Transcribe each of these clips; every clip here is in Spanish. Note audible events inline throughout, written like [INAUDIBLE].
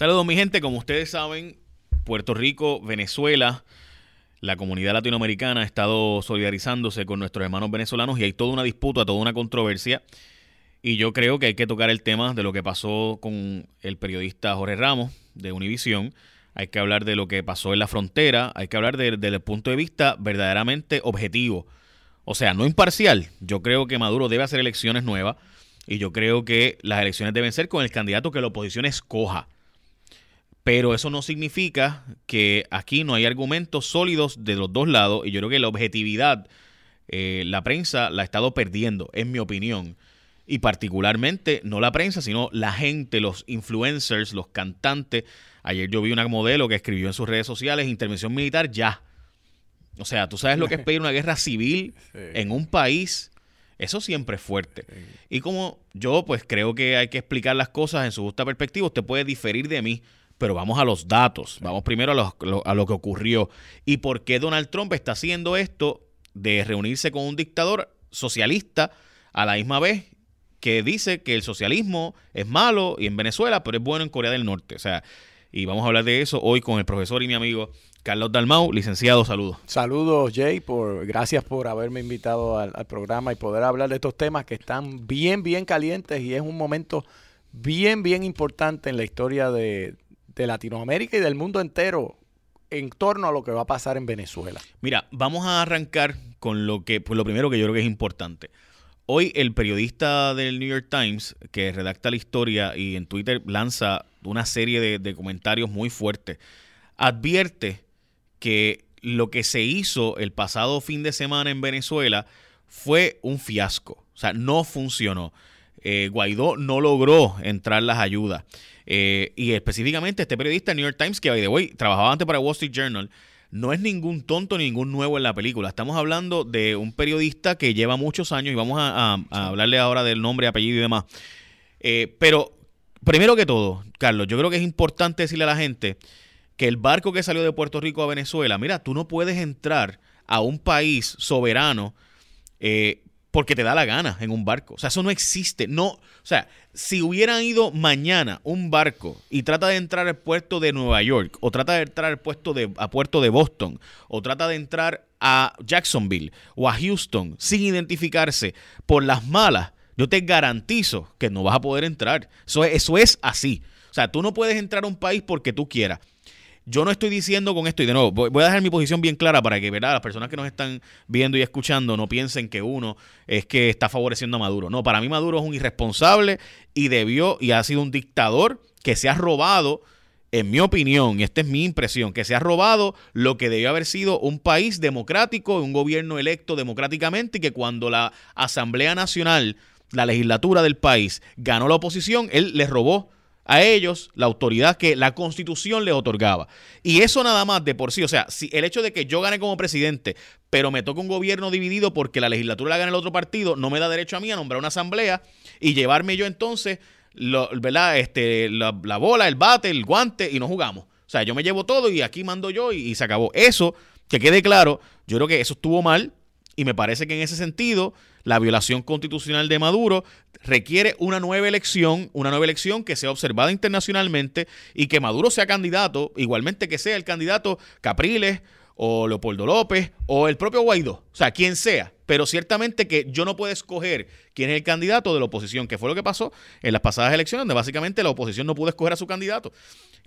Saludos mi gente, como ustedes saben, Puerto Rico, Venezuela, la comunidad latinoamericana ha estado solidarizándose con nuestros hermanos venezolanos y hay toda una disputa, toda una controversia. Y yo creo que hay que tocar el tema de lo que pasó con el periodista Jorge Ramos de Univisión. Hay que hablar de lo que pasó en la frontera, hay que hablar desde el punto de vista verdaderamente objetivo. O sea, no imparcial. Yo creo que Maduro debe hacer elecciones nuevas y yo creo que las elecciones deben ser con el candidato que la oposición escoja. Pero eso no significa que aquí no hay argumentos sólidos de los dos lados y yo creo que la objetividad, eh, la prensa la ha estado perdiendo, en mi opinión. Y particularmente, no la prensa, sino la gente, los influencers, los cantantes. Ayer yo vi una modelo que escribió en sus redes sociales, intervención militar ya. O sea, tú sabes lo que es pedir una guerra civil [LAUGHS] en un país. Eso siempre es fuerte. Y como yo pues creo que hay que explicar las cosas en su justa perspectiva, usted puede diferir de mí pero vamos a los datos, vamos primero a, lo que ocurrió y por qué Donald Trump está haciendo esto de reunirse con un dictador socialista a la misma vez que dice que el socialismo es malo y en Venezuela, pero es bueno en Corea del Norte. O sea, y vamos a hablar de eso hoy con el profesor y mi amigo Carlos Dalmau, licenciado, saludos. Saludos, Jay, por, gracias por haberme invitado al programa y poder hablar de estos temas que están bien, bien calientes y es un momento bien, bien importante en la historia de, de Latinoamérica y del mundo entero en torno a lo que va a pasar en Venezuela. Mira, vamos a arrancar con lo que, pues lo primero que yo creo que es importante. Hoy el periodista del New York Times, que redacta la historia y en Twitter lanza una serie de, comentarios muy fuertes, advierte que lo que se hizo el pasado fin de semana en Venezuela fue un fiasco. O sea, no funcionó. Eh, Guaidó no logró entrar las ayudas. Eh, y específicamente este periodista New York Times, que hoy trabajaba antes para Wall Street Journal, no es ningún tonto, ningún nuevo en la película. Estamos hablando de un periodista que lleva muchos años y vamos a, hablarle ahora del nombre, apellido y demás. Eh, pero primero que todo, Carlos, yo creo que es importante decirle a la gente que el barco que salió de Puerto Rico a Venezuela, mira, tú no puedes entrar a un país soberano eh, porque te da la gana en un barco. O sea, eso no existe. No, o sea, si hubieran ido mañana un barco y trata de entrar al puerto de Nueva York, o trata de entrar al puerto de, a puerto de Boston, o trata de entrar a Jacksonville o a Houston sin identificarse por las malas, yo te garantizo que no vas a poder entrar. Eso eso es así. O sea, tú no puedes entrar a un país porque tú quieras. Yo no estoy diciendo con esto, y de nuevo, voy a dejar mi posición bien clara para que ¿verdad? las personas que nos están viendo y escuchando no piensen que uno es que está favoreciendo a Maduro. No, para mí Maduro es un irresponsable y debió y ha sido un dictador que se ha robado, en mi opinión, y esta es mi impresión, que se ha robado lo que debió haber sido un país democrático, un gobierno electo democráticamente y que cuando la Asamblea Nacional, la legislatura del país, ganó la oposición, él les robó a ellos la autoridad que la constitución les otorgaba. Y eso nada más de por sí, o sea, si el hecho de que yo gane como presidente, pero me toca un gobierno dividido porque la legislatura la gana el otro partido, no me da derecho a mí a nombrar una asamblea y llevarme yo entonces ¿verdad? Este, la, bola, el bate, el guante y no jugamos. O sea, yo me llevo todo y aquí mando yo y se acabó. Eso, que quede claro, yo creo que eso estuvo mal y me parece que en ese sentido la violación constitucional de Maduro requiere una nueva elección, una nueva elección que sea observada internacionalmente y que Maduro sea candidato, igualmente que sea el candidato Capriles o Leopoldo López o el propio Guaidó, o sea, quien sea. Pero ciertamente que yo no puedo escoger quién es el candidato de la oposición, que fue lo que pasó en las pasadas elecciones, donde básicamente la oposición no pudo escoger a su candidato.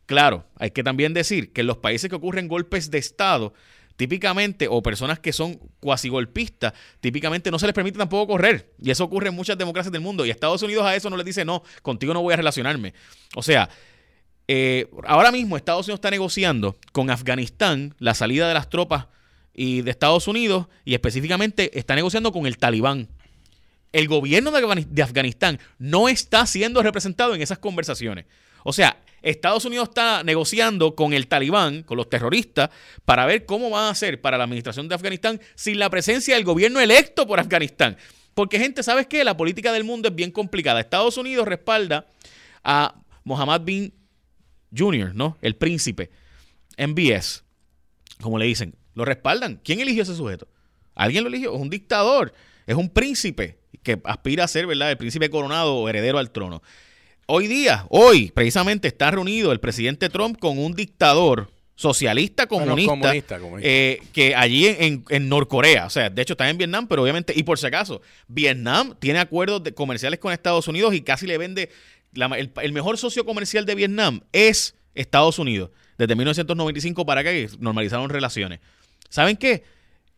Claro, hay que también decir que en los países que ocurren golpes de Estado, típicamente, o personas que son cuasi golpistas, típicamente no se les permite tampoco correr. Y eso ocurre en muchas democracias del mundo. Y Estados Unidos a eso no les dice, no, contigo no voy a relacionarme. O sea, eh, ahora mismo Estados Unidos está negociando con Afganistán la salida de las tropas y de Estados Unidos y específicamente está negociando con el talibán. El gobierno de Afganistán no está siendo representado en esas conversaciones. O sea, Estados Unidos está negociando con el talibán, con los terroristas, para ver cómo van a hacer para la administración de Afganistán sin la presencia del gobierno electo por Afganistán. Porque, gente, ¿sabes qué? La política del mundo es bien complicada. Estados Unidos respalda a Mohammed bin Jr., ¿no? El príncipe. MBS, como le dicen. Lo respaldan. ¿Quién eligió ese sujeto? ¿Alguien lo eligió? Es un dictador. Es un príncipe que aspira a ser, ¿verdad? El príncipe coronado o heredero al trono. Hoy día, hoy, precisamente está reunido el presidente Trump con un dictador socialista comunista, eh, que allí en, en, Norcorea, o sea, de hecho está en Vietnam, pero obviamente, y por si acaso, Vietnam tiene acuerdos de, comerciales con Estados Unidos y casi le vende, el, mejor socio comercial de Vietnam es Estados Unidos, desde 1995 para acá normalizaron relaciones. ¿Saben qué?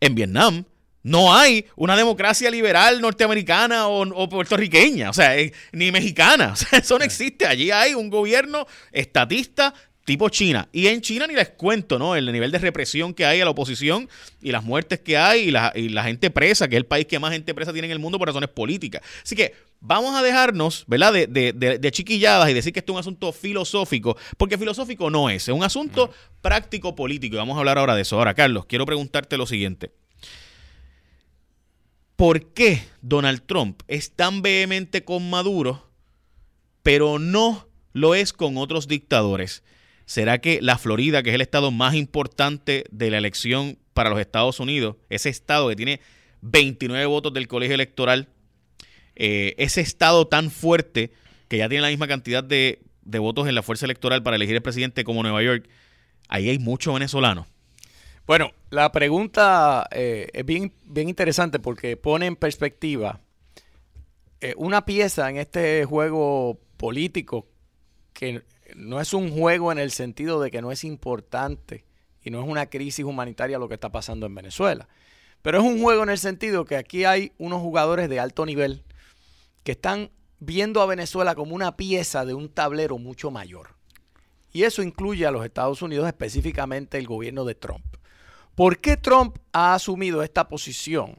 En Vietnam no hay una democracia liberal norteamericana o, puertorriqueña, o sea, eh, ni mexicana. [LAUGHS] O sea, eso no existe. Allí hay un gobierno estatista tipo China. Y en China ni les cuento, ¿no? El nivel de represión que hay a la oposición y las muertes que hay y la, y la gente presa, que es el país que más gente presa tiene en el mundo por razones políticas. Así que vamos a dejarnos, ¿verdad? De, de, de, chiquilladas y decir que esto es un asunto filosófico, porque filosófico no es, es un asunto práctico político. Y vamos a hablar ahora de eso. Ahora, Carlos, quiero preguntarte lo siguiente. ¿Por qué Donald Trump es tan vehemente con Maduro, pero no lo es con otros dictadores? ¿Será que la Florida, que es el estado más importante de la elección para los Estados Unidos, ese estado que tiene 29 votos del colegio electoral, eh, ese estado tan fuerte que ya tiene la misma cantidad de, de votos en la fuerza electoral para elegir el presidente como Nueva York, ahí hay muchos venezolanos? Bueno, la pregunta eh, es bien, interesante porque pone en perspectiva eh, una pieza en este juego político que no es un juego en el sentido de que no es importante y no es una crisis humanitaria lo que está pasando en Venezuela. Pero es un juego en el sentido que aquí hay unos jugadores de alto nivel que están viendo a Venezuela como una pieza de un tablero mucho mayor. Y eso incluye a los Estados Unidos, específicamente el gobierno de Trump. ¿Por qué Trump ha asumido esta posición?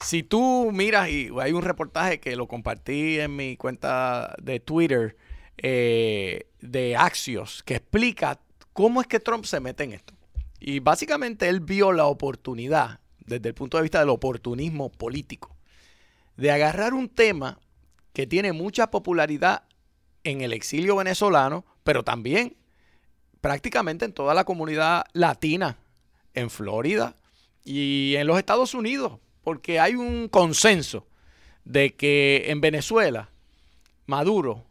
Si tú miras, y hay un reportaje que lo compartí en mi cuenta de Twitter eh, de Axios, que explica cómo es que Trump se mete en esto. Y básicamente él vio la oportunidad, desde el punto de vista del oportunismo político, de agarrar un tema que tiene mucha popularidad en el exilio venezolano, pero también prácticamente en toda la comunidad latina en Florida y en los Estados Unidos, porque hay un consenso de que en Venezuela Maduro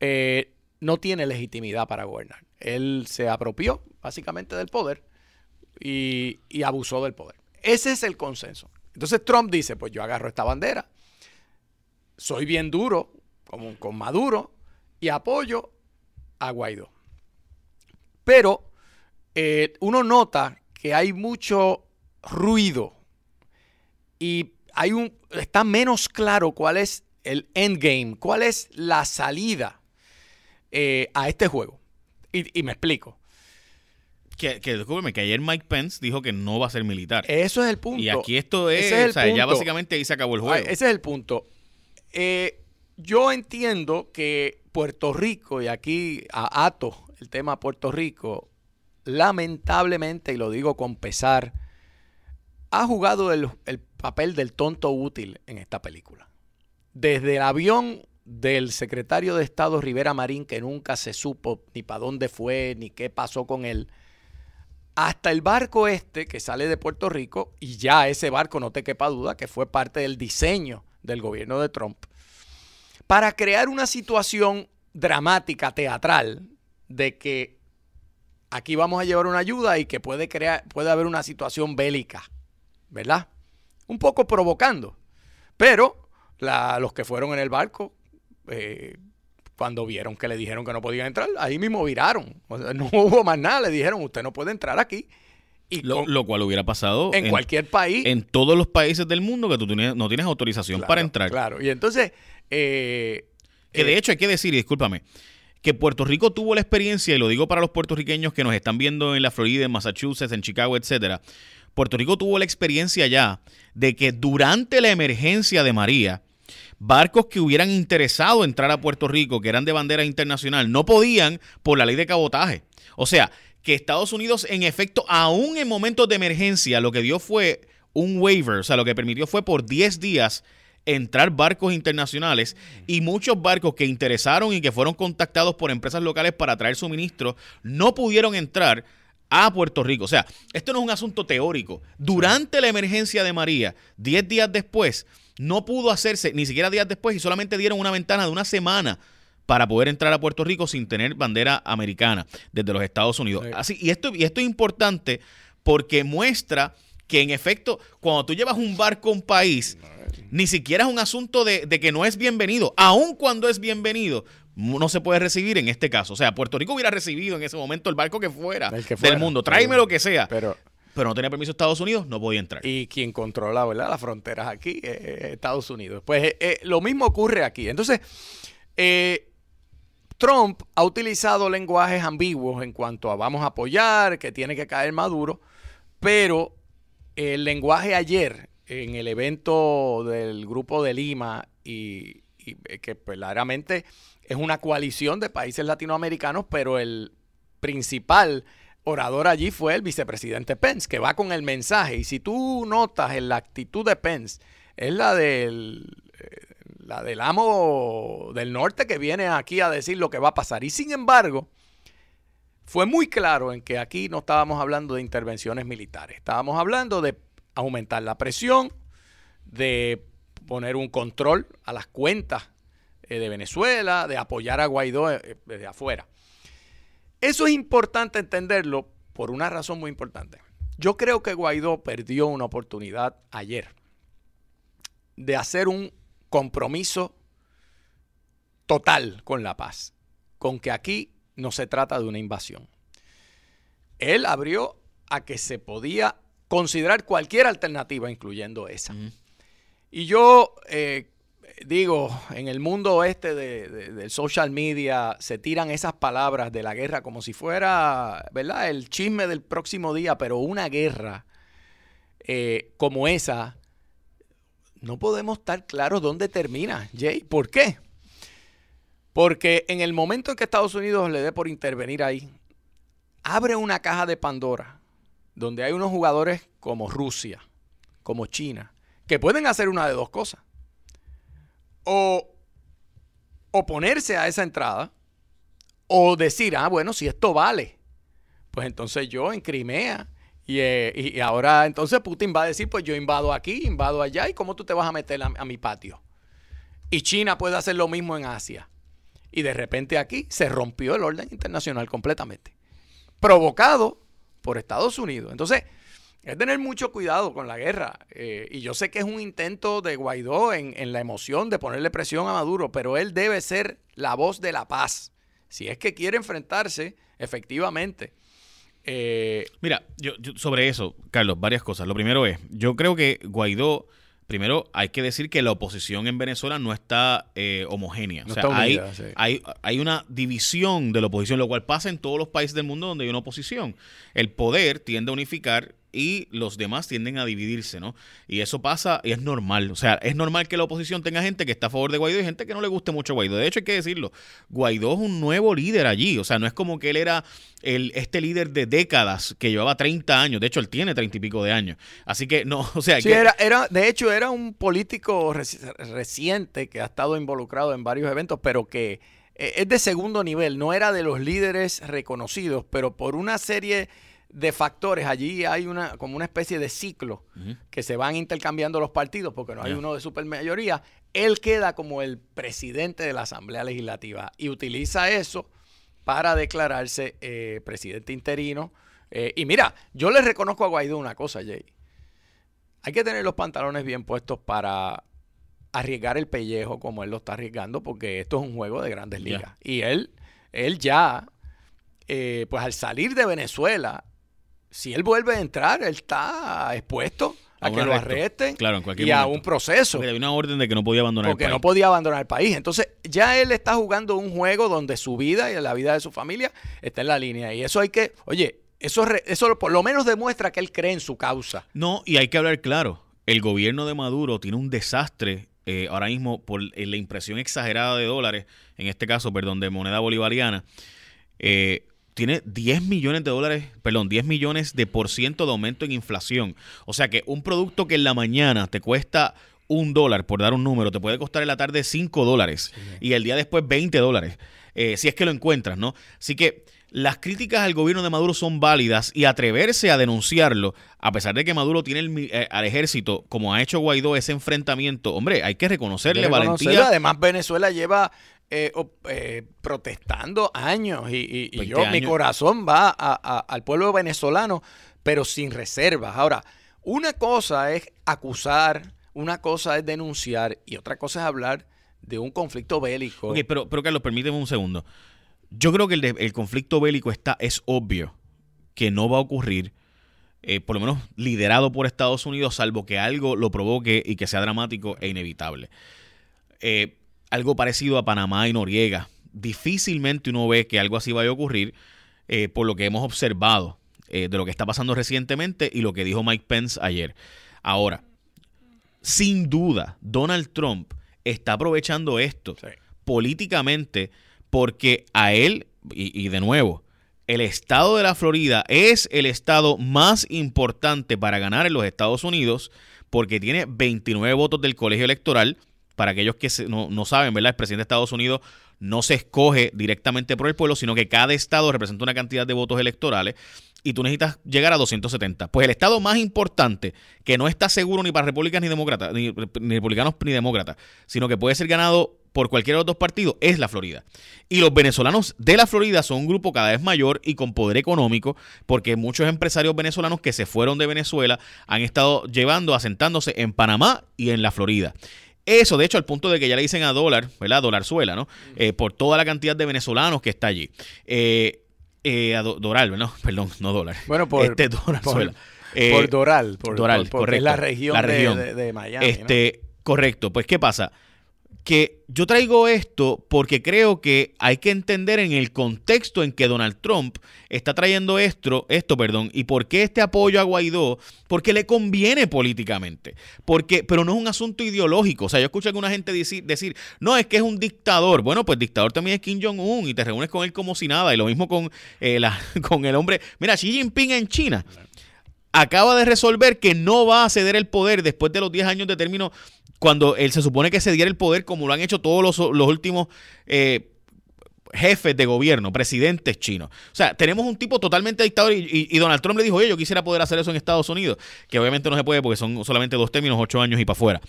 eh, no tiene legitimidad para gobernar. Él se apropió básicamente del poder y, abusó del poder. Ese es el consenso. Entonces Trump dice, pues yo agarro esta bandera, soy bien duro con Maduro y apoyo a Guaidó. Pero eh, uno nota que hay mucho ruido y hay un, está menos claro cuál es el endgame, cuál es la salida eh, a este juego. Y, me explico. Que, que, que ayer Mike Pence dijo que no va a ser militar. Eso es el punto. Y aquí esto es, o sea, ya básicamente ahí se acabó el juego. ese es el punto. Eh, yo entiendo que Puerto Rico, y aquí ato el tema Puerto Rico, lamentablemente, y lo digo con pesar, ha jugado el, papel del tonto útil en esta película. Desde el avión del secretario de Estado Rivera Marín, que nunca se supo ni para dónde fue, ni qué pasó con él, hasta el barco este que sale de Puerto Rico, y ya ese barco, no te quepa duda, que fue parte del diseño del gobierno de Trump, para crear una situación dramática, teatral, de que aquí vamos a llevar una ayuda y que puede crear, puede haber una situación bélica, ¿verdad? Un poco provocando. Pero los que fueron en el barco, eh, cuando vieron que le dijeron que no podían entrar, ahí mismo viraron. no [LAUGHS] hubo más nada, le dijeron, usted no puede entrar aquí. Y lo, cual hubiera pasado en, cualquier país. En todos los países del mundo que tú no tienes autorización para entrar. Claro, y entonces... Eh, que de eh, hecho hay que decir, y discúlpame, que Puerto Rico tuvo la experiencia, y lo digo para los puertorriqueños que nos están viendo en la Florida, en Massachusetts, en Chicago, etcétera. Puerto Rico tuvo la experiencia ya de que durante la emergencia de María, barcos que hubieran interesado entrar a Puerto Rico, que eran de bandera internacional, no podían por la ley de cabotaje. O sea, que Estados Unidos, en efecto, aún en momentos de emergencia, lo que dio fue un waiver, o sea, lo que permitió fue por 10 días entrar barcos internacionales y muchos barcos que interesaron y que fueron contactados por empresas locales para traer suministros no pudieron entrar a Puerto Rico. O sea, esto no es un asunto teórico. Durante la emergencia de María, 10 días después, no pudo hacerse, ni siquiera días después, y solamente dieron una ventana de una semana para poder entrar a Puerto Rico sin tener bandera americana desde los Estados Unidos. Así, y esto, y esto es importante porque muestra que en efecto, cuando tú llevas un barco a un país, ni siquiera es un asunto de, que no es bienvenido. Aun cuando es bienvenido, no se puede recibir en este caso. O sea, Puerto Rico hubiera recibido en ese momento el barco que fuera, del mundo. Tráeme lo que sea. Pero, pero no tenía permiso Estados Unidos, no podía entrar. Y quien controla ¿verdad? las fronteras aquí es Estados Unidos. Pues eh, eh, lo mismo ocurre aquí. Entonces, eh, Trump ha utilizado lenguajes ambiguos en cuanto a vamos a apoyar, que tiene que caer Maduro, pero el lenguaje ayer en el evento del Grupo de Lima y, eh, que claramente es una coalición de países latinoamericanos, pero el principal orador allí fue el vicepresidente Pence, que va con el mensaje. Y si tú notas en la actitud de Pence, es la del, eh, la del amo del norte que viene aquí a decir lo que va a pasar. Y sin embargo, fue muy claro en que aquí no estábamos hablando de intervenciones militares, estábamos hablando de aumentar la presión, de poner un control a las cuentas eh, de Venezuela, de apoyar a Guaidó eh, desde afuera. Eso es importante entenderlo por una razón muy importante. Yo creo que Guaidó perdió una oportunidad ayer de hacer un compromiso total con la paz, con que aquí no se trata de una invasión. Él abrió a que se podía considerar cualquier alternativa, incluyendo esa. Y yo eh, digo, en el mundo este de, del social media se tiran esas palabras de la guerra como si fuera, ¿verdad? El chisme del próximo día, pero una guerra eh, como esa, no podemos estar claros dónde termina, Jay. ¿Por qué? Porque en el momento en que Estados Unidos le dé por intervenir ahí, abre una caja de Pandora donde hay unos jugadores como Rusia, como China, que pueden hacer una de dos cosas. O oponerse a esa entrada, o decir, ah, bueno, si esto vale, pues entonces yo en Crimea, y, eh, ahora entonces Putin va a decir, pues yo invado aquí, invado allá, ¿y cómo tú te vas a meter a mi patio? Y China puede hacer lo mismo en Asia. Y de repente aquí se rompió el orden internacional completamente. Provocado por Estados Unidos. Entonces, es tener mucho cuidado con la guerra. Eh, y yo sé que es un intento de Guaidó en, la emoción de ponerle presión a Maduro, pero él debe ser la voz de la paz. Si es que quiere enfrentarse efectivamente. Eh, Mira, yo, sobre eso, Carlos, varias cosas. Lo primero es, yo creo que Guaidó primero hay que decir que la oposición en Venezuela no está eh, homogénea. o sea, hay, hay, hay, una división de la oposición, lo cual pasa en todos los países del mundo donde hay una oposición. El poder tiende a unificar y los demás tienden a dividirse, ¿no? Y eso pasa y es normal. O sea, es normal que la oposición tenga gente que está a favor de Guaidó y gente que no le guste mucho Guaidó. De hecho, hay que decirlo, Guaidó es un nuevo líder allí. O sea, no es como que él era el, este líder de décadas que llevaba 30 años. De hecho, él tiene 30 y pico de años. Así que no, [LAUGHS] o sea... Sí, era, era, de hecho, era un político reciente que ha estado involucrado en varios eventos, pero que eh, es de segundo nivel. No era de los líderes reconocidos, pero por una serie de factores. Allí hay una como una especie de ciclo que se van intercambiando los partidos porque no hay uno de supermayoría. Él queda como el presidente de la Asamblea Legislativa y utiliza eso para declararse eh, presidente interino. Eh, y mira, yo le reconozco a Guaidó una cosa, Jay. Hay que tener los pantalones bien puestos para arriesgar el pellejo como él lo está arriesgando porque esto es un juego de grandes ligas. Y él, él ya, eh, pues al salir de Venezuela, si él vuelve a entrar, él está expuesto a, que lo arresten claro, en y a un proceso. Porque una orden de que no podía abandonar el país. no podía abandonar el país. Entonces, ya él está jugando un juego donde su vida y la vida de su familia está en la línea. Y eso hay que, oye, eso, eso por lo menos demuestra que él cree en su causa. No, y hay que hablar claro. El gobierno de Maduro tiene un desastre eh, ahora mismo por eh, la impresión exagerada de dólares, en este caso, perdón, de moneda bolivariana. Eh, tiene 10 millones de dólares, perdón, 10 millones de por ciento de aumento en inflación. O sea que un producto que en la mañana te cuesta un dólar, por dar un número, te puede costar en la tarde 5 dólares y el día después 20 dólares, eh, si es que lo encuentras, ¿no? Así que las críticas al gobierno de Maduro son válidas y atreverse a denunciarlo, a pesar de que Maduro tiene eh, al ejército, como ha hecho Guaidó, ese enfrentamiento, hombre, hay que reconocerle valentía. Además, Venezuela lleva eh, eh, protestando años y, y, yo, mi corazón va a- a- al pueblo venezolano, pero sin reservas. Ahora, una cosa es acusar, una cosa es denunciar y otra cosa es hablar de un conflicto bélico. Ok, pero, pero Carlos, permíteme un segundo. Yo creo que el, de- el conflicto bélico está, es obvio que no va a ocurrir, eh, por lo menos liderado por Estados Unidos, salvo que algo lo provoque y que sea dramático e inevitable. Eh, algo parecido a Panamá y Noriega. Difícilmente uno ve que algo así vaya a ocurrir eh, por lo que hemos observado eh, de lo que está pasando recientemente y lo que dijo Mike Pence ayer. Ahora, sin duda, Donald Trump está aprovechando esto Sí. políticamente porque a él, y, y de nuevo, el estado de la Florida es el estado más importante para ganar en los Estados Unidos porque tiene 29 votos del colegio electoral. Para aquellos que no, no saben, ¿verdad? El presidente de Estados Unidos no se escoge directamente por el pueblo, sino que cada estado representa una cantidad de votos electorales y tú necesitas llegar a 270. Pues el estado más importante, que no está seguro ni para republicanos ni demócratas, ni, ni republicanos ni demócratas, sino que puede ser ganado por cualquiera de los dos partidos, es la Florida. Y los venezolanos de la Florida son un grupo cada vez mayor y con poder económico, porque muchos empresarios venezolanos que se fueron de Venezuela han estado llevando, asentándose en Panamá y en la Florida. Eso, de hecho, al punto de que ya le dicen a dólar, ¿verdad? Dolarzuela, ¿no? Eh, por toda la cantidad de venezolanos que está allí. Eh, eh, a do- Doral, ¿no? [LAUGHS] Perdón, no dólar. Bueno, por, este [LAUGHS] Dolarzuela. por, Eh, por Doral, por, Doral, por- correcto. es la región, La de- región. De, de Miami. ¿no? Este, correcto. Pues, ¿qué pasa? Que yo traigo esto porque creo que hay que entender en el contexto en que Donald Trump está trayendo esto, esto, perdón, y por qué este apoyo a Guaidó, porque le conviene políticamente, porque, pero no es un asunto ideológico. O sea, yo escucho a alguna gente decir, decir, no, es que es un dictador. Bueno, pues dictador también es Kim Jong-un y te reúnes con él como si nada, y lo mismo con, eh, [LAUGHS] con el hombre, mira, Xi Jinping en China acaba de resolver que no va a ceder el poder después de los 10 años de término, cuando él se supone que cediera el poder como lo han hecho todos los, los últimos eh, jefes de gobierno, presidentes chinos. O sea, tenemos un tipo totalmente dictador y, y- y Donald Trump le dijo, oye, yo quisiera poder hacer eso en Estados Unidos, que obviamente no se puede porque son solamente dos términos, ocho años y para afuera.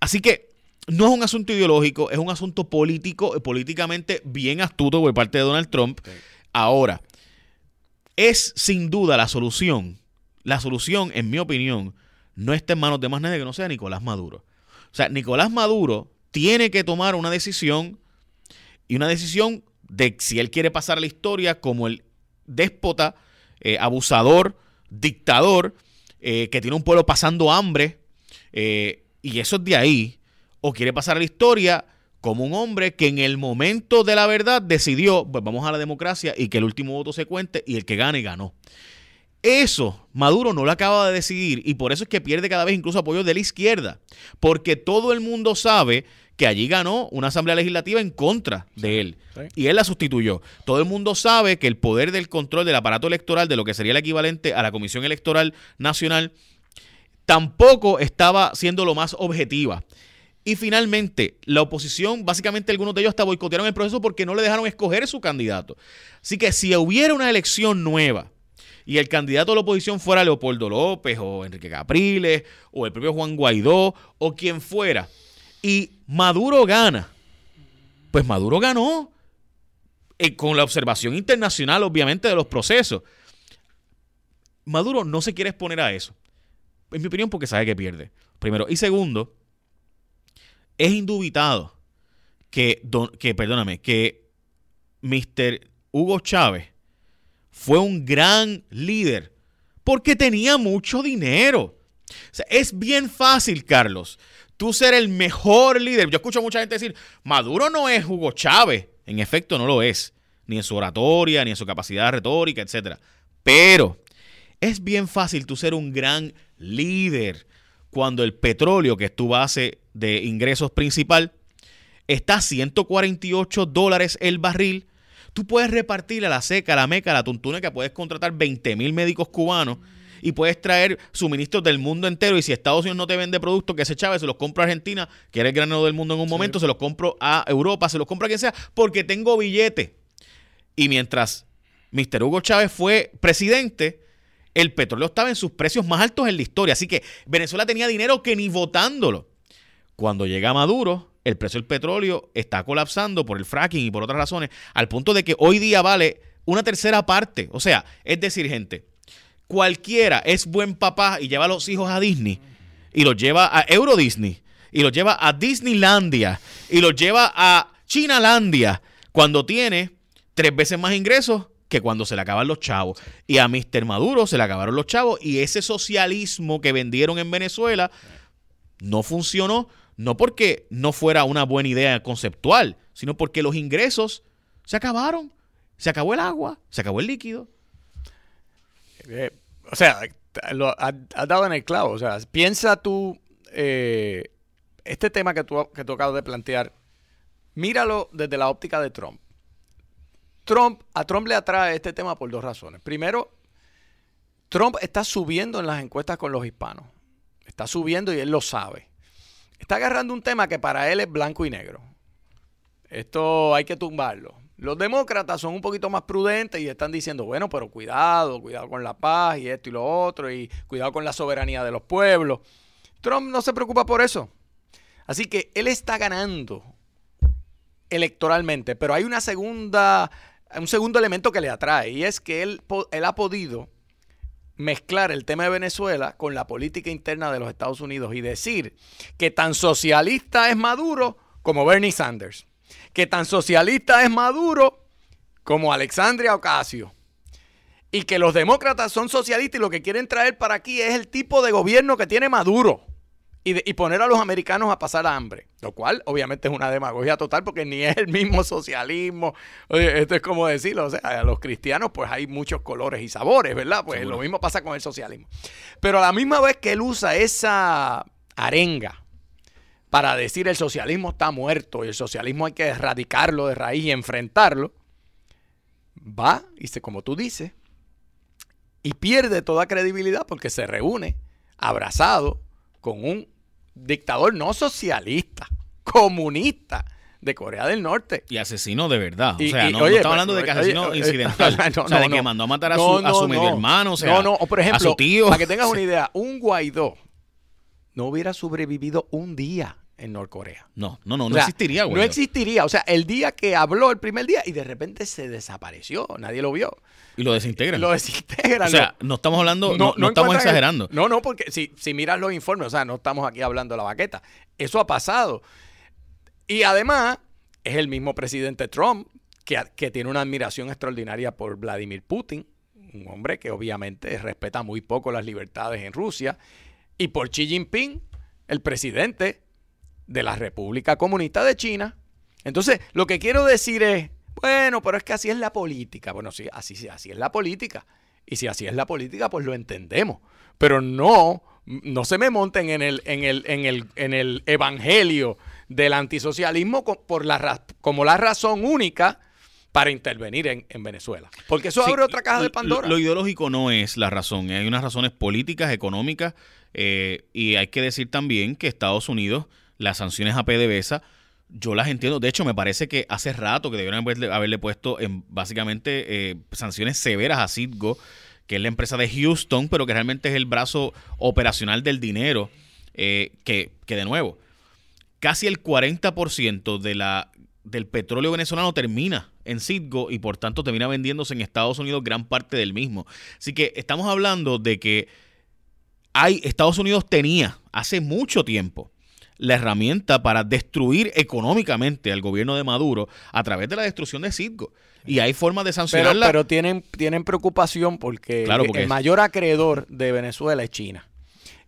Así que no es un asunto ideológico, es un asunto político, políticamente bien astuto por parte de Donald Trump. Ahora, es sin duda la solución. La solución, en mi opinión, no está en manos de más nadie que no sea Nicolás Maduro. O sea, Nicolás Maduro tiene que tomar una decisión y una decisión de si él quiere pasar a la historia como el déspota, eh, abusador, dictador, eh, que tiene un pueblo pasando hambre, eh, y eso es de ahí, o quiere pasar a la historia como un hombre que en el momento de la verdad decidió, pues vamos a la democracia y que el último voto se cuente y el que gane ganó. Eso Maduro no lo acaba de decidir y por eso es que pierde cada vez incluso apoyo de la izquierda, porque todo el mundo sabe que allí ganó una asamblea legislativa en contra de él Sí. y él la sustituyó. Todo el mundo sabe que el poder del control del aparato electoral, de lo que sería el equivalente a la Comisión Electoral Nacional, tampoco estaba siendo lo más objetiva. Y finalmente, la oposición, básicamente algunos de ellos hasta boicotearon el proceso porque no le dejaron escoger su candidato. Así que si hubiera una elección nueva y el candidato de la oposición fuera Leopoldo López o Enrique Capriles o el propio Juan Guaidó o quien fuera, y Maduro gana, pues Maduro ganó eh, con la observación internacional, obviamente, de los procesos. Maduro no se quiere exponer a eso. En mi opinión, porque sabe que pierde. Primero. Y segundo, es indubitado que, don- que perdóname, que Mr. Hugo Chávez fue un gran líder porque tenía mucho dinero. Es bien fácil, Carlos, tú ser el mejor líder. Yo escucho mucha gente decir, Maduro no es Hugo Chávez. En efecto, no lo es. Ni en su oratoria, ni en su capacidad retórica, etc. Pero es bien fácil tú ser un gran líder cuando el petróleo, que es tu base de ingresos principal, está a 148 dólares el barril. Tú puedes repartir a la seca, a la meca, a la tuntuneca, puedes contratar 20 mil médicos cubanos y puedes traer suministros del mundo entero. Y si Estados Unidos no te vende productos, que ese Chávez se los compro a Argentina, que era el granero del mundo en un momento, se los compro a Europa, se los compro a quien sea, porque tengo billete. Y mientras Mr. Hugo Chávez fue presidente, el petróleo estaba en sus precios más altos en la historia. Así que Venezuela tenía dinero que ni votándolo. Cuando llega Maduro el precio del petróleo está colapsando por el fracking y por otras razones, al punto de que hoy día vale una tercera parte. O sea, es decir, gente, cualquiera es buen papá y lleva a los hijos a Disney y los lleva a Euro Disney y los lleva a Disneylandia y los lleva a Chinalandia cuando tiene tres veces más ingresos que cuando se le acaban los chavos. Y a Mr. Maduro se le acabaron los chavos y ese socialismo que vendieron en Venezuela no funcionó, no porque no fuera una buena idea conceptual, sino porque los ingresos se acabaron. Se acabó el agua, se acabó el líquido. Eh, o sea, has, dado en el clavo. O sea, piensa tú, eh, este tema que tú, que tú acabas de plantear, míralo desde la óptica de Trump. Trump, a Trump le atrae este tema por dos razones. Primero, Trump está subiendo en las encuestas con los hispanos. Está subiendo y él lo sabe. Está agarrando un tema que para él es blanco y negro. Esto hay que tumbarlo. Los demócratas son un poquito más prudentes y están diciendo, bueno, pero cuidado, cuidado con la paz y esto y lo otro, y cuidado con la soberanía de los pueblos. Trump no se preocupa por eso. Así que él está ganando electoralmente, pero hay una segunda, un segundo elemento que le atrae y es que él, él ha podido mezclar el tema de Venezuela con la política interna de los Estados Unidos y decir que tan socialista es Maduro como Bernie Sanders, que tan socialista es Maduro como Alexandria Ocasio, y que los demócratas son socialistas y lo que quieren traer para aquí es el tipo de gobierno que tiene Maduro y, poner a los americanos a pasar hambre. Lo cual, obviamente, es una demagogia total porque ni es el mismo socialismo. Oye, esto es como decirlo. O sea, a los cristianos, pues hay muchos colores y sabores, ¿verdad? Pues lo mismo pasa con el socialismo. Pero a la misma vez que él usa esa arenga para decir el socialismo está muerto y el socialismo hay que erradicarlo de raíz y enfrentarlo, va y se, como tú dices, y pierde toda credibilidad porque se reúne abrazado con un dictador no socialista, comunista de Corea del Norte. Y asesino de verdad. o sea, no, estamos hablando de que asesino incidental. [LAUGHS] o sea, de que mandó a matar a su, medio hermano, o sea, no, por ejemplo, a su tío. Para que tengas una [LAUGHS] idea, un Guaidó no hubiera sobrevivido un día en Norcorea. No, no, no, no existiría, güey. No existiría. O sea, el día que habló el primer día y de repente se desapareció, nadie lo vio. Y lo desintegran. Lo desintegran. O sea, no estamos hablando, no, estamos exagerando. no, no, porque si, si miras los informes, o sea, no estamos aquí hablando de la baqueta. Eso ha pasado. Y además, es el mismo presidente Trump que, que tiene una admiración extraordinaria por Vladimir Putin, un hombre que obviamente respeta muy poco las libertades en Rusia, y por Xi Jinping, el presidente de la República Comunista de China. Entonces, lo que quiero decir es, bueno, pero es que así es la política. Bueno, sí, así, así es la política. Y si así es la política, pues lo entendemos. Pero no, no se me monten en el, en el, en el, en el evangelio del antisocialismo por la, como la razón única para intervenir en, Venezuela. Porque eso abre otra caja de Pandora. Lo, ideológico no es la razón. Hay unas razones políticas, económicas, eh, y hay que decir también que Estados Unidos las sanciones a PDVSA, yo las entiendo. De hecho, me parece que hace rato que debieron haberle, puesto en básicamente eh, sanciones severas a Citgo, que es la empresa de Houston, pero que realmente es el brazo operacional del dinero, eh, que, que de nuevo, casi el 40% de la, del petróleo venezolano termina en Citgo y por tanto termina vendiéndose en Estados Unidos gran parte del mismo. Así que estamos hablando de que hay, Estados Unidos tenía hace mucho tiempo la herramienta para destruir económicamente al gobierno de Maduro a través de la destrucción de Citgo. Y hay formas de sancionarla. Pero, tienen, tienen preocupación porque, el mayor acreedor de Venezuela es China.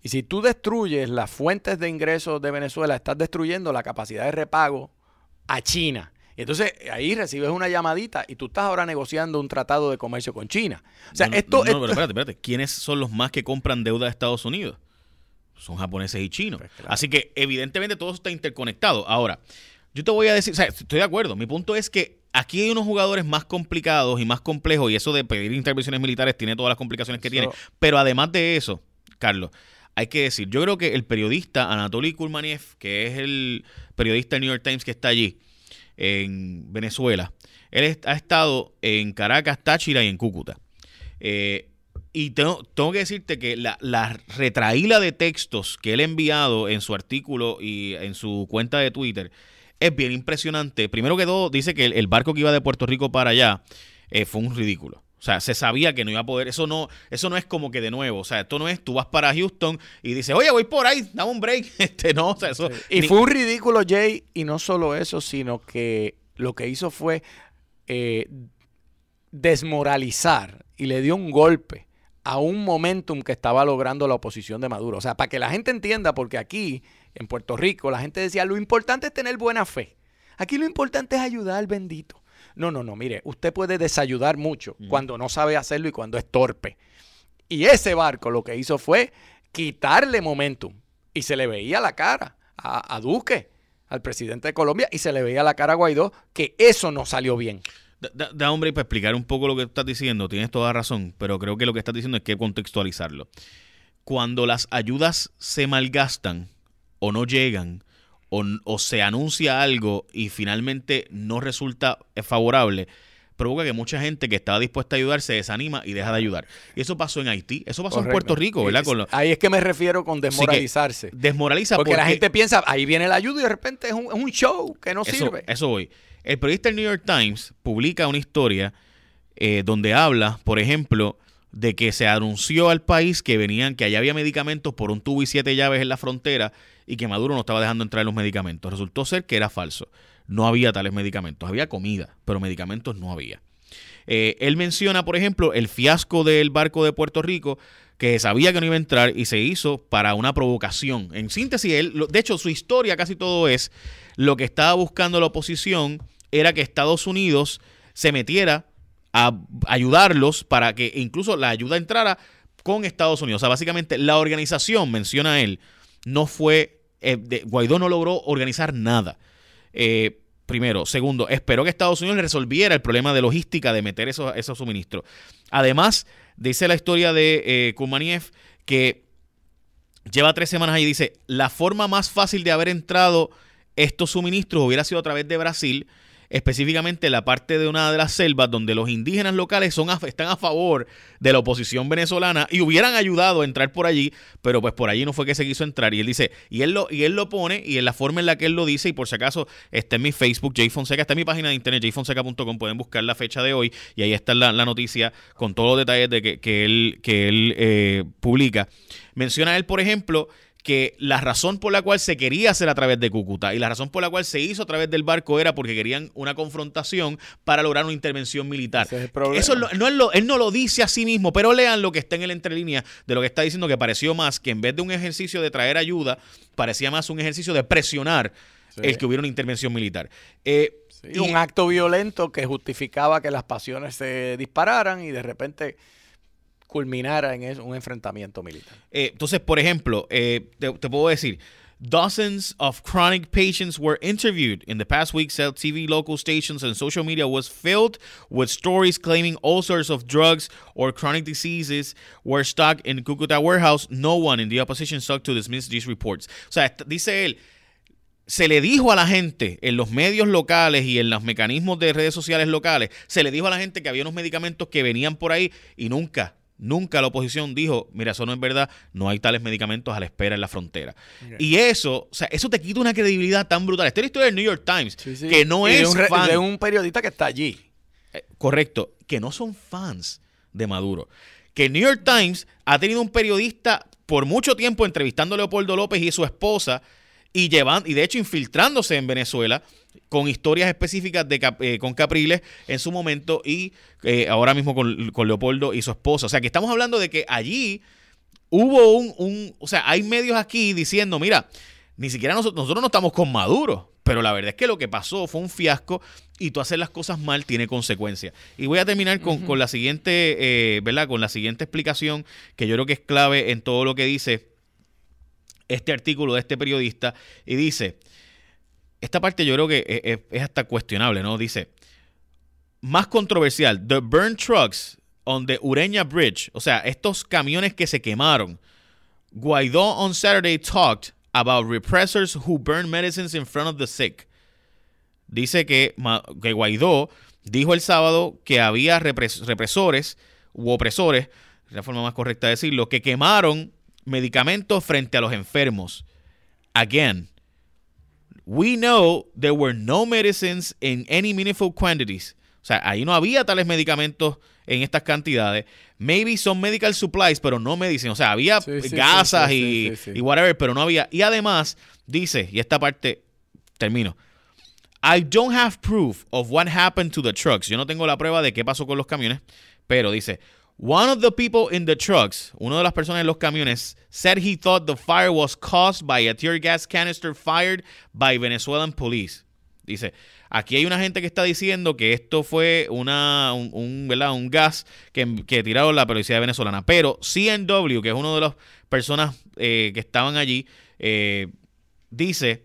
Y si tú destruyes las fuentes de ingresos de Venezuela, estás destruyendo la capacidad de repago a China. Y entonces ahí recibes una llamadita y tú estás ahora negociando un tratado de comercio con China. O sea, esto, no, pero espérate, espérate. ¿Quiénes son los más que compran deuda de Estados Unidos? Son japoneses y chinos. Pues Así que evidentemente todo está interconectado. Ahora, yo te voy a decir, o sea, estoy de acuerdo, mi punto es que aquí hay unos jugadores más complicados y más complejos y eso de pedir intervenciones militares tiene todas las complicaciones que tiene, pero además de eso, Carlos, hay que decir, yo creo que el periodista Anatoly Kulmaniev, que es el periodista del New York Times que está allí en Venezuela, él ha estado en Caracas, Táchira y en Cúcuta. Eh, y tengo, tengo que decirte que la, la retraíla de textos que él ha enviado en su artículo y en su cuenta de Twitter es bien impresionante. Primero que todo, dice que el, barco que iba de Puerto Rico para allá eh, fue un ridículo. O sea, se sabía que no iba a poder. Eso no, eso no es como que de nuevo. O sea, esto no es tú vas para Houston y dices, oye, voy por ahí, dame un break. [LAUGHS] Este, no, o sea, eso. Y fue un ridículo, Jay, y no solo eso, sino que lo que hizo fue eh, desmoralizar y le dio un golpe a un momentum que estaba logrando la oposición de Maduro. O sea, para que la gente entienda, porque aquí en Puerto Rico la gente decía, lo importante es tener buena fe. Aquí lo importante es ayudar al bendito. No, no, no, mire, usted puede desayudar mucho cuando no sabe hacerlo y cuando es torpe. Y ese barco lo que hizo fue quitarle momentum y se le veía la cara a, a Duque, al presidente de Colombia, y se le veía la cara a Guaidó que eso no salió bien. Da, hombre, para explicar un poco lo que estás diciendo, tienes toda razón, pero creo que lo que estás diciendo es que contextualizarlo. Cuando las ayudas se malgastan o no llegan, o, se anuncia algo y finalmente no resulta favorable, provoca que mucha gente que estaba dispuesta a ayudar se desanima y deja de ayudar. Y eso pasó en Haití, eso pasó en Puerto Rico, ¿verdad? ahí es que me refiero con desmoralizarse. desmoraliza porque, la gente piensa, ahí viene la ayuda y de repente es un, show que no sirve. Eso voy. El periodista del New York Times publica una historia eh, donde habla, por ejemplo, de que se anunció al país que venían, que allá había medicamentos por un tubo y siete llaves en la frontera y que Maduro no estaba dejando entrar los medicamentos. Resultó ser que era falso. No había tales medicamentos. Había comida, pero medicamentos no había. Eh, él menciona, por ejemplo, el fiasco del barco de Puerto Rico, que sabía que no iba a entrar y se hizo para una provocación. En síntesis, él, de hecho, su historia casi todo es lo que estaba buscando la oposición era que Estados Unidos se metiera a ayudarlos para que incluso la ayuda entrara con Estados Unidos. O sea, básicamente la organización, menciona él, no fue, eh, Guaidó no logró organizar nada. Eh, primero. Segundo, esperó que Estados Unidos le resolviera el problema de logística de meter esos, esos suministros. Además, dice la historia de eh, Kumaniev que lleva tres semanas ahí y dice, la forma más fácil de haber entrado estos suministros hubiera sido a través de Brasil específicamente la parte de una de las selvas donde los indígenas locales son están a favor de la oposición venezolana y hubieran ayudado a entrar por allí, pero pues por allí no fue que se quiso entrar. Y él dice, y él lo, y él lo pone, y en la forma en la que él lo dice, y por si acaso está en mi Facebook, Jay Fonseca, está en mi página de internet, jfonseca.com, pueden buscar la fecha de hoy, y ahí está la, noticia con todos los detalles de que, él, que él eh, publica. Menciona él, por ejemplo, que la razón por la cual se quería hacer a través de Cúcuta y la razón por la cual se hizo a través del barco era porque querían una confrontación para lograr una intervención militar. Eso no es lo, él no lo dice a sí mismo, pero lean lo que está en el entrelínea de lo que está diciendo que pareció más que en vez de un ejercicio de traer ayuda, parecía más un ejercicio de presionar el que hubiera una intervención militar. Eh, y un acto violento que justificaba que las pasiones se dispararan y de repente culminara en un enfrentamiento militar. Eh, entonces, por ejemplo, eh, te, puedo decir, Dozens of chronic patients were interviewed in the past weeks. TV local stations and social media was filled with stories claiming all sorts of drugs or chronic diseases were stocked in Cucuta warehouse. No one in the opposition sought to dismiss these reports. O sea, dice él, se le dijo a la gente en los medios locales y en los mecanismos de redes sociales locales, se le dijo a la gente que había unos medicamentos que venían por ahí y nunca Nunca la oposición dijo, mira, eso no es verdad, no hay tales medicamentos a la espera en la frontera. Y eso, o sea, eso te quita una credibilidad tan brutal. Esta es la historia del New York Times, que no es un, fan. de un periodista que está allí. Eh, correcto, que no son fans de Maduro. Que el New York Times ha tenido un periodista por mucho tiempo entrevistando a Leopoldo López y su esposa y llevando, y de hecho infiltrándose en Venezuela con historias específicas de eh, con Capriles en su momento y eh, ahora mismo con, Leopoldo y su esposa. O sea que estamos hablando de que allí hubo un, un, o sea, hay medios aquí diciendo, mira, ni siquiera nosotros, nosotros no estamos con Maduro, pero la verdad es que lo que pasó fue un fiasco y tú hacer las cosas mal tiene consecuencias. Y voy a terminar con, con la siguiente, eh, ¿verdad? Con la siguiente explicación que yo creo que es clave en todo lo que dice este artículo de este periodista y dice, esta parte yo creo que es, hasta cuestionable, ¿no? Dice, más controversial, the burn trucks on the Ureña Bridge, o sea, estos camiones que se quemaron. Guaidó on Saturday talked about repressors who burn medicines in front of the sick. Dice que, Guaidó dijo el sábado que había represores u opresores es la forma más correcta de decirlo, que quemaron medicamentos frente a los enfermos. Again, we know there were no medicines in any meaningful quantities. O sea, ahí no había tales medicamentos en estas cantidades. Maybe some medical supplies, pero no medicina. O sea, había gasas y, y whatever, pero no había. Y además, dice, y esta parte termino. I don't have proof of what happened to the trucks. Yo no tengo la prueba de qué pasó con los camiones, pero dice, One of the people in the trucks, uno de las personas en los camiones, said he thought the fire was caused by a tear gas canister fired by Venezuelan police. Dice, aquí hay una gente que está diciendo que esto fue una, un, gas que, que, tiraron la policía venezolana. Pero CNW, que es uno de las personas eh, que estaban allí, eh, dice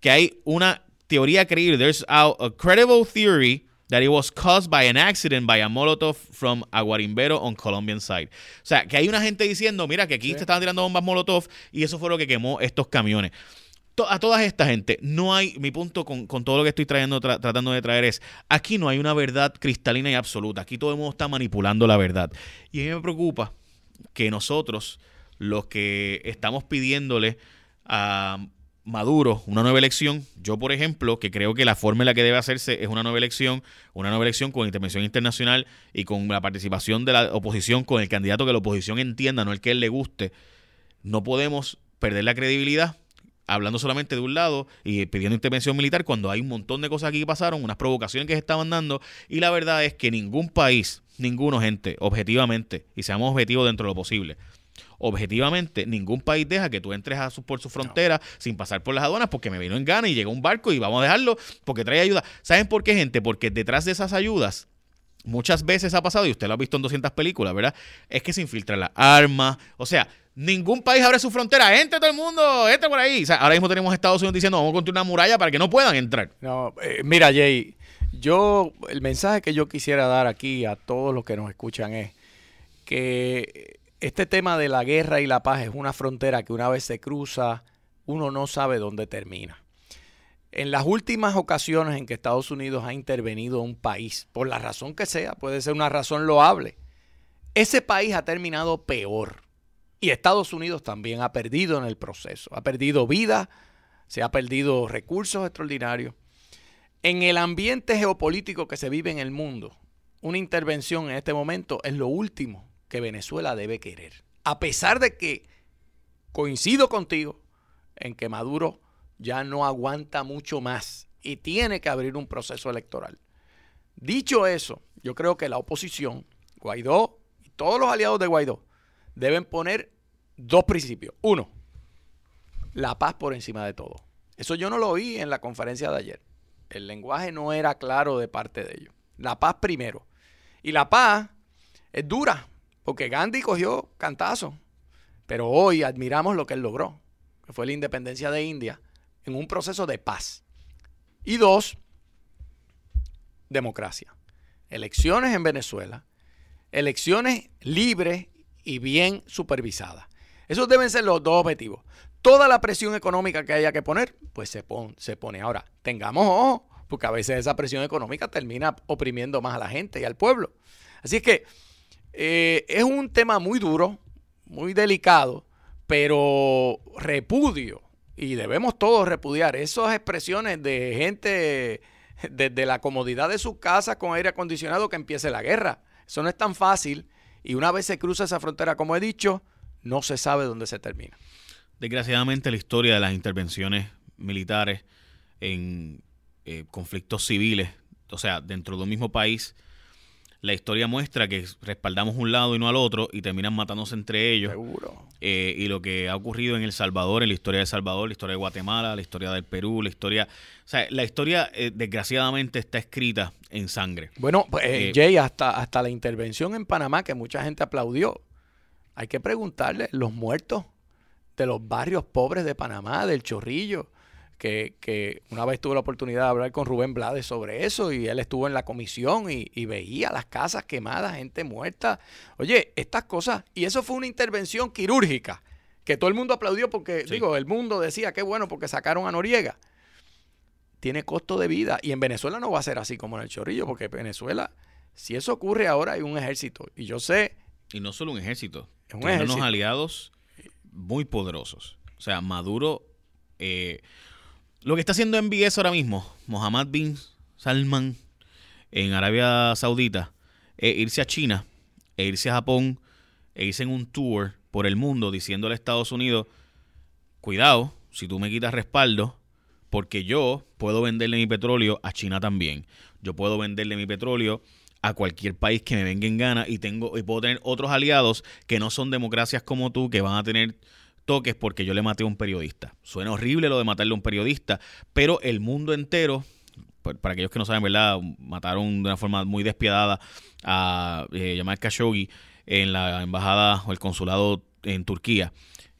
que hay una teoría creíble. There's a credible theory that it was caused by an accident by a Molotov from Aguarimbero on Colombian side. O sea, que hay una gente diciendo, mira, que aquí te estaban tirando bombas Molotov y eso fue lo que quemó estos camiones. a toda esta gente, no hay, mi punto con, todo lo que estoy trayendo, tratando de traer es, aquí no hay una verdad cristalina y absoluta, aquí todo el mundo está manipulando la verdad. Y a mí me preocupa que nosotros, los que estamos pidiéndole a Maduro una nueva elección. Yo, por ejemplo, que creo que la forma en la que debe hacerse es una nueva elección, una nueva elección con intervención internacional y con la participación de la oposición, con el candidato que la oposición entienda, no el que él le guste. No podemos perder la credibilidad hablando solamente de un lado y pidiendo intervención militar cuando hay un montón de cosas aquí que pasaron, unas provocaciones que se estaban dando y la verdad es que ningún país, ninguno gente, objetivamente, y seamos objetivos dentro de lo posible, objetivamente, ningún país deja que tú entres a por su frontera sin pasar por las aduanas porque me vino en gana y llega un barco y vamos a dejarlo porque trae ayuda. ¿Saben por qué, gente? Porque detrás de esas ayudas muchas veces ha pasado, y usted lo ha visto en 200 películas, ¿verdad? Es que se infiltran las armas. O sea, ningún país abre su frontera. Entre todo el mundo, entre por ahí. O sea, ahora mismo tenemos Estados Unidos diciendo, vamos a construir una muralla para que no puedan entrar. No, eh, mira, Jay, yo, el mensaje que yo quisiera dar aquí a todos los que nos escuchan es que este tema de la guerra y la paz es una frontera que una vez se cruza, uno no sabe dónde termina. En las últimas ocasiones en que Estados Unidos ha intervenido un país, por la razón que sea, puede ser una razón loable, ese país ha terminado peor. Y Estados Unidos también ha perdido en el proceso. Ha perdido vida, se ha perdido recursos extraordinarios. En el ambiente geopolítico que se vive en el mundo, una intervención en este momento es lo último que Venezuela debe querer. A pesar de que coincido contigo en que Maduro ya no aguanta mucho más y tiene que abrir un proceso electoral. Dicho eso, yo creo que la oposición, Guaidó y todos los aliados de Guaidó deben poner dos principios. Uno, la paz por encima de todo. Eso yo no lo vi en la conferencia de ayer. El lenguaje no era claro de parte de ellos. La paz primero. Y la paz es dura, porque Gandhi cogió cantazo. Pero hoy admiramos lo que él logró, que fue la independencia de India, en un proceso de paz. Y dos, democracia. Elecciones en Venezuela, elecciones libres y bien supervisadas. Esos deben ser los dos objetivos. Toda la presión económica que haya que poner, pues se, se pone. Ahora, tengamos ojo, porque a veces esa presión económica termina oprimiendo más a la gente y al pueblo. Así es que eh, es un tema muy duro, muy delicado, pero repudio, y debemos todos repudiar esas expresiones de gente desde la comodidad de su casa con aire acondicionado que empiece la guerra. Eso no es tan fácil y una vez se cruza esa frontera, como he dicho, no se sabe dónde se termina. Desgraciadamente la historia de las intervenciones militares en eh, conflictos civiles, o sea, dentro de un mismo país, la historia muestra que respaldamos un lado y no al otro y terminan matándose entre ellos. Seguro. Eh, y lo que ha ocurrido en El Salvador, en la historia de El Salvador, la historia de Guatemala, la historia del Perú, la historia... O sea, la historia eh, desgraciadamente está escrita en sangre. Bueno, pues, eh, Jay, hasta, hasta la intervención en Panamá que mucha gente aplaudió. Hay que preguntarle los muertos de los barrios pobres de Panamá, del Chorrillo, que, una vez tuve la oportunidad de hablar con Rubén Blades sobre eso y él estuvo en la comisión y, veía las casas quemadas, gente muerta. Oye, estas cosas, y eso fue una intervención quirúrgica, que todo el mundo aplaudió porque, digo, el mundo decía, qué bueno porque sacaron a Noriega. Tiene costo de vida y en Venezuela no va a ser así como en el Chorrillo, porque Venezuela, si eso ocurre ahora hay un ejército y yo sé Y no solo un ejército, Es un tiene unos ejército. aliados muy poderosos. O sea, Maduro, eh, lo que está haciendo MBS ahora mismo, Mohammed bin Salman en Arabia Saudita, es irse a China, e irse a Japón, e irse en un tour por el mundo diciéndole a Estados Unidos, cuidado, si tú me quitas respaldo, porque yo puedo venderle mi petróleo a China también. Yo puedo venderle mi petróleo a cualquier país que me venga en gana y tengo y puedo tener otros aliados que no son democracias como tú que van a tener toques porque yo le maté a un periodista. Suena horrible lo de matarle a un periodista, pero el mundo entero pa- para aquellos que no saben, ¿verdad? Mataron de una forma muy despiadada a eh, Jamal Khashoggi en la embajada o el consulado en Turquía.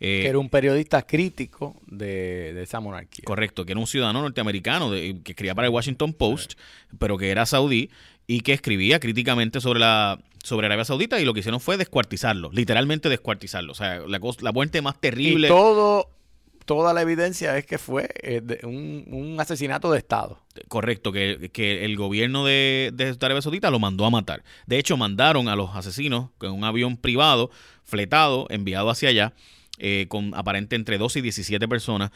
Eh, que era un periodista crítico de, de esa monarquía. Correcto, que era un ciudadano norteamericano de- que escribía para el Washington Post, pero que era saudí y que escribía críticamente sobre la sobre Arabia Saudita y lo que hicieron fue descuartizarlo, literalmente descuartizarlo. O sea, la, la muerte más Y terrible. todo, toda la evidencia es que fue eh, de- un, un asesinato de Estado. Correcto, que, que el gobierno de, de Arabia Saudita lo mandó a matar. De hecho, mandaron a los asesinos con un avión privado, fletado, enviado hacia allá, eh, con aparente entre 12 y 17 personas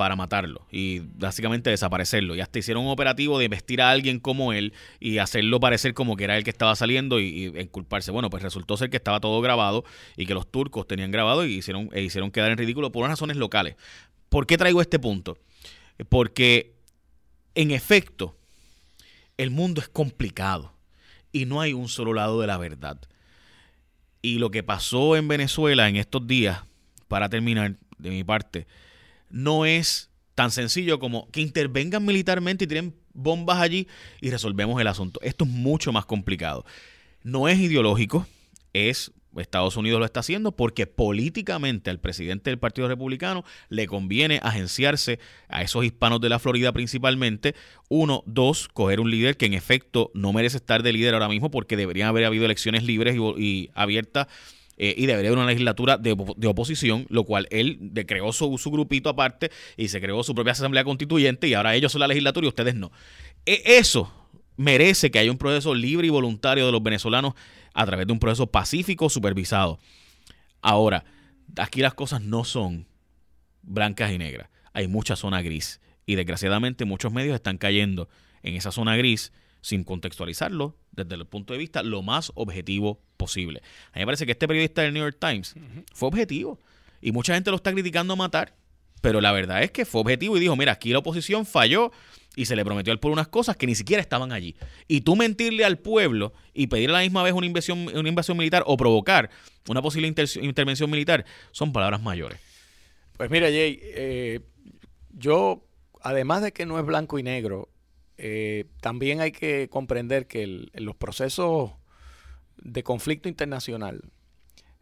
para matarlo y básicamente desaparecerlo. Y hasta hicieron un operativo de vestir a alguien como él y hacerlo parecer como que era él que estaba saliendo y, y enculparse. Bueno, pues resultó ser que estaba todo grabado y que los turcos tenían grabado y hicieron, e hicieron quedar en ridículo por unas razones locales. ¿Por qué traigo este punto? Porque en efecto, el mundo es complicado y no hay un solo lado de la verdad. Y lo que pasó en Venezuela en estos días, para terminar de mi parte, no es tan sencillo como que intervengan militarmente y tiren bombas allí y resolvemos el asunto. Esto es mucho más complicado. No es ideológico, es Estados Unidos lo está haciendo porque políticamente al presidente del Partido Republicano le conviene agenciarse a esos hispanos de la Florida principalmente. Uno, dos, coger un líder que en efecto no merece estar de líder ahora mismo porque deberían haber habido elecciones libres y abiertas eh, y debería haber una legislatura de, de oposición, lo cual él creó su, su grupito aparte y se creó su propia asamblea constituyente y ahora ellos son la legislatura y ustedes no. E- eso merece que haya un proceso libre y voluntario de los venezolanos a través de un proceso pacífico supervisado. Ahora, aquí las cosas no son blancas y negras. Hay mucha zona gris. Y desgraciadamente muchos medios están cayendo en esa zona gris sin contextualizarlo desde el punto de vista lo más objetivo posible. A mí me parece que este periodista del New York Times fue objetivo. Y mucha gente lo está criticando a matar. Pero la verdad es que fue objetivo y dijo, mira, aquí la oposición falló y se le prometió al pueblo unas cosas que ni siquiera estaban allí. Y tú mentirle al pueblo y pedir a la misma vez una invasión, una invasión militar o provocar una posible inter- intervención militar son palabras mayores. Pues mira, Jay, eh, yo, además de que no es blanco y negro, eh, también hay que comprender que los procesos de conflicto internacional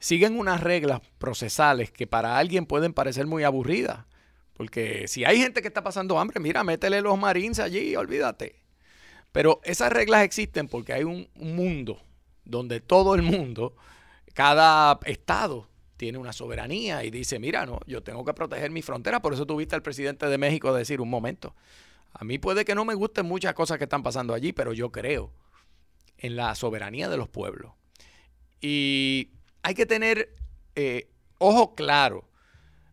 siguen unas reglas procesales que para alguien pueden parecer muy aburridas. Porque si hay gente que está pasando hambre, mira, métele los marines allí, olvídate. Pero esas reglas existen porque hay un, un mundo donde todo el mundo, cada estado tiene una soberanía y dice, mira, no, yo tengo que proteger mi frontera. Por eso tuviste al presidente de México decir, un momento, a mí puede que no me gusten muchas cosas que están pasando allí, pero yo creo en la soberanía de los pueblos. Y hay que tener eh, ojo claro.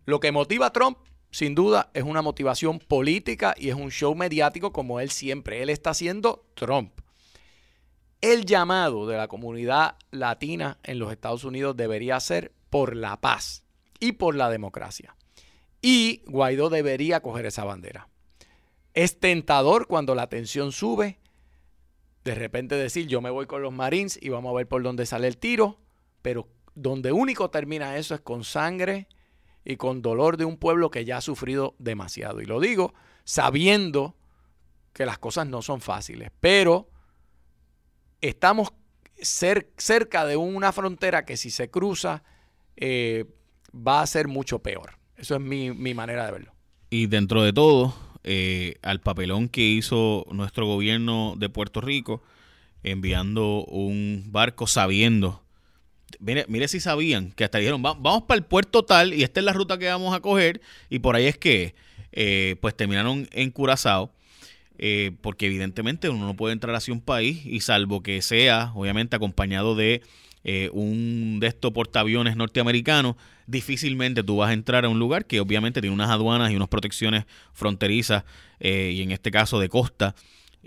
Lo que motiva a Trump, sin duda, es una motivación política y es un show mediático como él siempre. Él está haciendo Trump. El llamado de la comunidad latina en los Estados Unidos debería ser por la paz y por la democracia. Y Guaidó debería coger esa bandera. Es tentador cuando la tensión sube, de repente decir yo me voy con los Marines y vamos a ver por dónde sale el tiro, pero donde único termina eso es con sangre y con dolor de un pueblo que ya ha sufrido demasiado. Y lo digo sabiendo que las cosas no son fáciles, pero estamos cer- cerca de una frontera que si se cruza eh, va a ser mucho peor. Eso es mi, mi manera de verlo. Y dentro de todo, eh, al papelón que hizo nuestro gobierno de Puerto Rico, enviando un barco sabiendo, mire, mire si sabían, que hasta dijeron, "Va- vamos para el puerto tal y esta es la ruta que vamos a coger, y por ahí es que, eh, pues terminaron en Curazao. eh, porque evidentemente uno no puede entrar hacia un país y salvo que sea, obviamente, acompañado de eh, un de estos portaaviones norteamericanos, difícilmente tú vas a entrar a un lugar que obviamente tiene unas aduanas y unas protecciones fronterizas, eh, y en este caso de costa,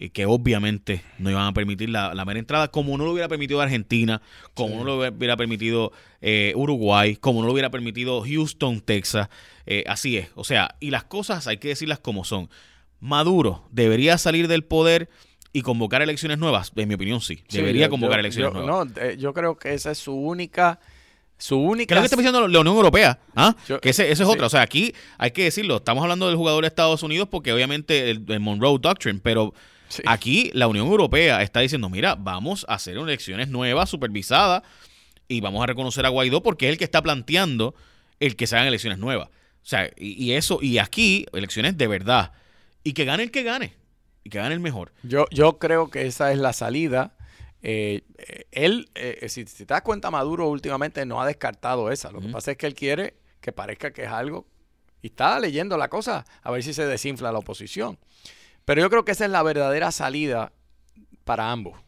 eh, que obviamente no iban a permitir la, la mera entrada, como no lo hubiera permitido Argentina, como no lo hubiera permitido eh, Uruguay, como no lo hubiera permitido Houston, Texas. Eh, así es. O sea, y las cosas hay que decirlas como son. Maduro debería salir del poder y convocar elecciones nuevas. En mi opinión, sí. Sí, Debería yo- convocar yo- elecciones yo- nuevas. No, eh, yo creo que esa es su única, su ¿Qué única. lo que está diciendo la Unión Europea? ¿Ah? Yo- que ese, ese es sí. otra. O sea, aquí hay que decirlo. Estamos hablando del jugador de Estados Unidos porque obviamente el, el Monroe Doctrine, pero Sí. aquí la Unión Europea está diciendo, mira, vamos a hacer elecciones nuevas, supervisadas, y vamos a reconocer a Guaidó porque es el que está planteando el que se hagan elecciones nuevas. O sea, y, y eso, y aquí, elecciones de verdad. Y que gane el que gane. Y que gane el mejor. Yo, yo creo que esa es la salida. Eh, eh, él, eh, si, si te das cuenta, Maduro últimamente no ha descartado esa. Lo que pasa es que él quiere que parezca que es algo. Y está leyendo la cosa a ver si se desinfla la oposición. Pero yo creo que esa es la verdadera salida para ambos.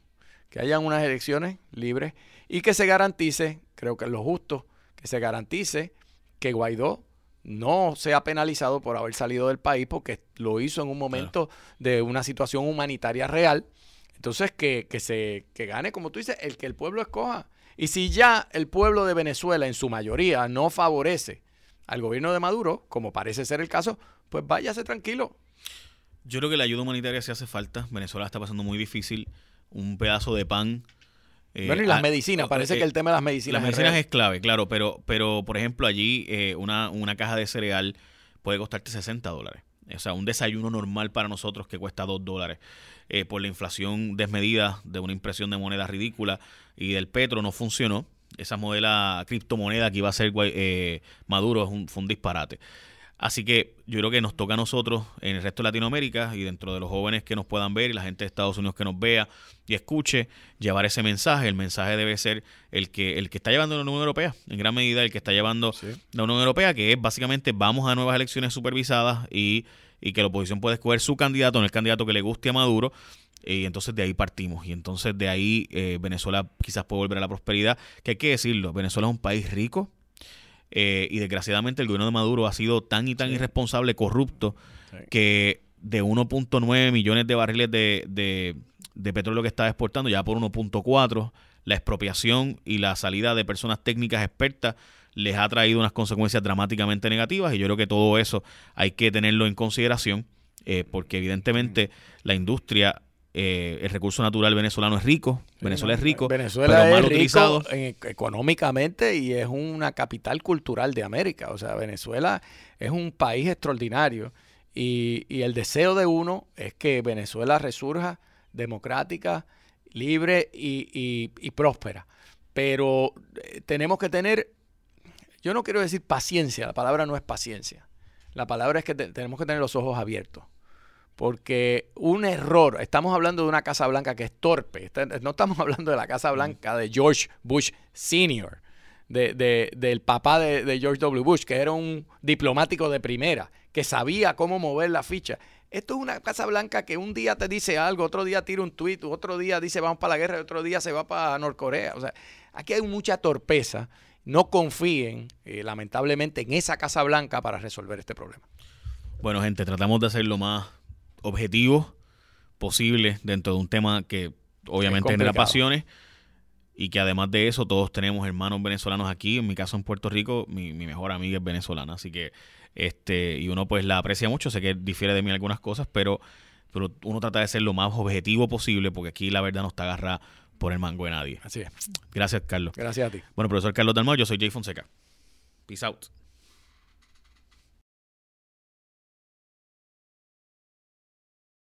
Que hayan unas elecciones libres y que se garantice, creo que es lo justo, que se garantice que Guaidó no sea penalizado por haber salido del país porque lo hizo en un momento de una situación humanitaria real. Entonces, que, que se que gane, como tú dices, el que el pueblo escoja. Y si ya el pueblo de Venezuela, en su mayoría, no favorece al gobierno de Maduro, como parece ser el caso, pues váyase tranquilo. Yo creo que la ayuda humanitaria sí hace falta. Venezuela está pasando muy difícil. Un pedazo de pan. Eh, bueno, y las ah, medicinas, parece eh, que el tema de las medicinas, Las es medicinas es clave, claro, pero, pero por ejemplo, allí eh, una, una caja de cereal puede costarte 60 dólares. O sea, un desayuno normal para nosotros que cuesta 2 dólares. Eh, por la inflación desmedida de una impresión de moneda ridícula y del petro no funcionó. Esa modela criptomoneda que iba a ser eh, Maduro es un, fue un disparate. Así que yo creo que nos toca a nosotros en el resto de Latinoamérica y dentro de los jóvenes que nos puedan ver y la gente de Estados Unidos que nos vea y escuche, llevar ese mensaje. El mensaje debe ser el que, el que está llevando la Unión Europea, en gran medida el que está llevando Sí. la Unión Europea, que es básicamente vamos a nuevas elecciones supervisadas y, y que la oposición puede escoger su candidato, no el candidato que le guste a Maduro. Y entonces de ahí partimos. Y entonces de ahí eh, Venezuela quizás puede volver a la prosperidad. Que hay que decirlo, Venezuela es un país rico. Eh, y desgraciadamente el gobierno de Maduro ha sido tan y tan Sí. irresponsable, corrupto, Sí. que de 1.9 millones de barriles de, de- de petróleo que estaba exportando, ya por 1.4, la expropiación y la salida de personas técnicas expertas les ha traído unas consecuencias dramáticamente negativas y yo creo que todo eso hay que tenerlo en consideración eh, porque evidentemente la industria, eh, el recurso natural venezolano es rico, Venezuela es rico, Venezuela pero es mal rico utilizado. en- económicamente y es una capital cultural de América. O sea, Venezuela es un país extraordinario y, y el deseo de uno es que Venezuela resurja democrática, libre y, y- y próspera. Pero eh, tenemos que tener, yo no quiero decir paciencia, la palabra no es paciencia. La palabra es que te- tenemos que tener los ojos abiertos. Porque un error, estamos hablando de una Casa Blanca que es torpe, no estamos [LAUGHS] hablando de la Casa Blanca de George Bush Sr., de, de- del papá de, George W. Bush, que era un diplomático de primera, que sabía cómo mover la ficha. Esto es una Casa Blanca que un día te dice algo, otro día tira un tuit, otro día dice vamos para la guerra y otro día se va para Norcorea. O sea, aquí hay mucha torpeza. No confíen, eh, lamentablemente, en esa Casa Blanca para resolver este problema. Bueno, gente, tratamos de hacer lo más objetivo posible dentro de un tema que obviamente genera pasiones y que además de eso todos tenemos hermanos venezolanos aquí. En mi caso en Puerto Rico, mi, mi mejor amiga es venezolana, así que este y uno pues la aprecia mucho. Sé que difiere de mí en algunas cosas, pero pero uno trata de ser lo más objetivo posible porque aquí la verdad no está agarrada por el mango de nadie. Así es. Gracias, Carlos. Gracias a ti. Bueno, profesor Carlos Dalmau, yo soy Jay Fonseca. Peace out.